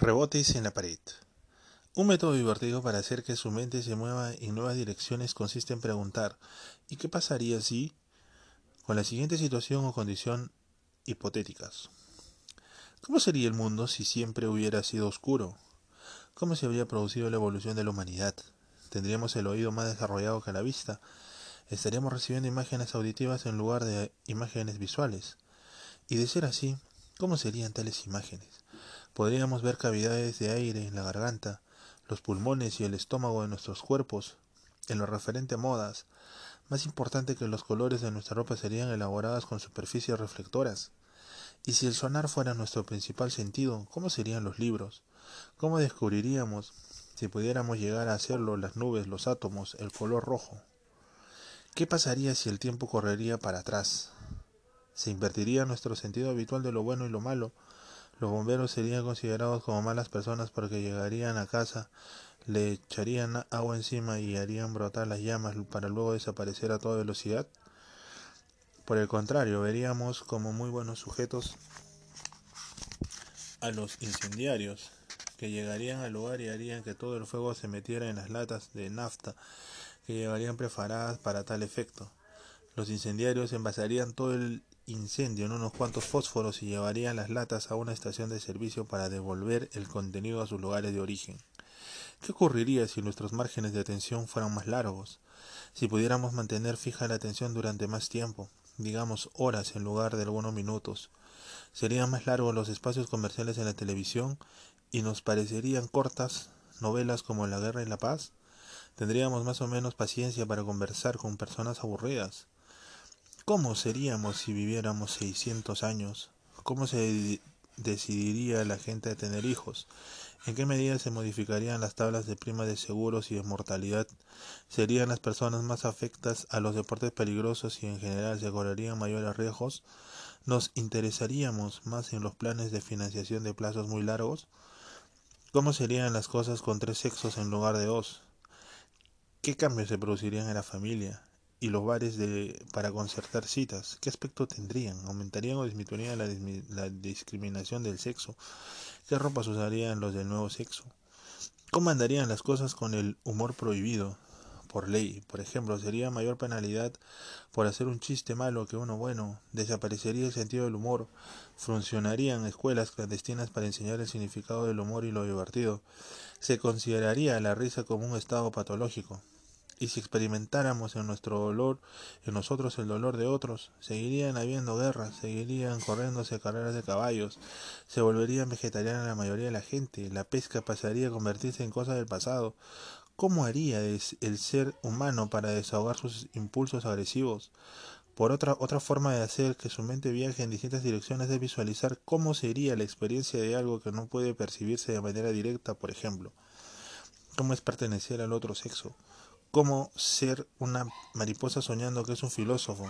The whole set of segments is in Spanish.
Rebotes en la pared. Un método divertido para hacer que su mente se mueva en nuevas direcciones consiste en preguntar ¿y qué pasaría si? con la siguiente situación o condición hipotéticas. ¿Cómo sería el mundo si siempre hubiera sido oscuro? ¿Cómo se habría producido la evolución de la humanidad? ¿Tendríamos el oído más desarrollado que la vista? ¿Estaríamos recibiendo imágenes auditivas en lugar de imágenes visuales? Y de ser así, ¿cómo serían tales imágenes? Podríamos ver cavidades de aire en la garganta, los pulmones y el estómago de nuestros cuerpos. En lo referente a modas, más importante que los colores de nuestra ropa serían elaboradas con superficies reflectoras. Y si el sonar fuera nuestro principal sentido, ¿cómo serían los libros? ¿Cómo descubriríamos, si pudiéramos llegar a hacerlo, las nubes, los átomos, el color rojo? ¿Qué pasaría si el tiempo correría para atrás? ¿Se invertiría nuestro sentido habitual de lo bueno y lo malo? Los bomberos serían considerados como malas personas porque llegarían a casa, le echarían agua encima y harían brotar las llamas para luego desaparecer a toda velocidad. Por el contrario, veríamos como muy buenos sujetos a los incendiarios que llegarían al lugar y harían que todo el fuego se metiera en las latas de nafta que llegarían preparadas para tal efecto. Los incendiarios envasarían todo el incendio en unos cuantos fósforos y llevarían las latas a una estación de servicio para devolver el contenido a sus lugares de origen. ¿Qué ocurriría si nuestros márgenes de atención fueran más largos? Si pudiéramos mantener fija la atención durante más tiempo, digamos horas en lugar de algunos minutos. Serían más largos los espacios comerciales en la televisión y nos parecerían cortas novelas como La Guerra y la Paz. Tendríamos más o menos paciencia para conversar con personas aburridas. ¿Cómo seríamos si viviéramos 600 años? ¿Cómo se decidiría la gente a tener hijos? ¿En qué medida se modificarían las tablas de prima de seguros y de mortalidad? ¿Serían las personas más afectas a los deportes peligrosos y en general se correrían mayores riesgos? ¿Nos interesaríamos más en los planes de financiación de plazos muy largos? ¿Cómo serían las cosas con tres sexos en lugar de dos? ¿Qué cambios se producirían en la familia? Y los bares de, para concertar citas, ¿qué aspecto tendrían? ¿Aumentarían o disminuirían la, la discriminación del sexo? ¿Qué ropas usarían los del nuevo sexo? ¿Cómo andarían las cosas con el humor prohibido? Por ley, por ejemplo, sería mayor penalidad por hacer un chiste malo que uno bueno, desaparecería el sentido del humor, funcionarían escuelas clandestinas para enseñar el significado del humor y lo divertido, se consideraría la risa como un estado patológico, y si experimentáramos en nuestro dolor, en nosotros el dolor de otros, seguirían habiendo guerras, seguirían corriéndose carreras de caballos, se volverían vegetarianas la mayoría de la gente, la pesca pasaría a convertirse en cosa del pasado. ¿Cómo haría el ser humano para desahogar sus impulsos agresivos? Por otra, otra forma de hacer que su mente viaje en distintas direcciones es visualizar cómo sería la experiencia de algo que no puede percibirse de manera directa, por ejemplo. ¿Cómo es pertenecer al otro sexo? Cómo ser una mariposa soñando que es un filósofo,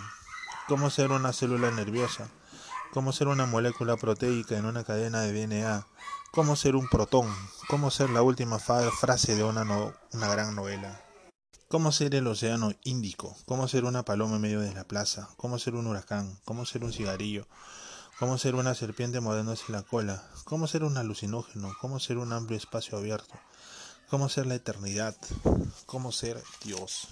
cómo ser una célula nerviosa, cómo ser una molécula proteica en una cadena de DNA, cómo ser un protón, cómo ser la última frase de una, una gran novela. Cómo ser el océano Índico, cómo ser una paloma en medio de la plaza, cómo ser un huracán, cómo ser un cigarrillo, cómo ser una serpiente mordiéndose la cola, cómo ser un alucinógeno, cómo ser un amplio espacio abierto, cómo ser la eternidad, cómo ser Dios.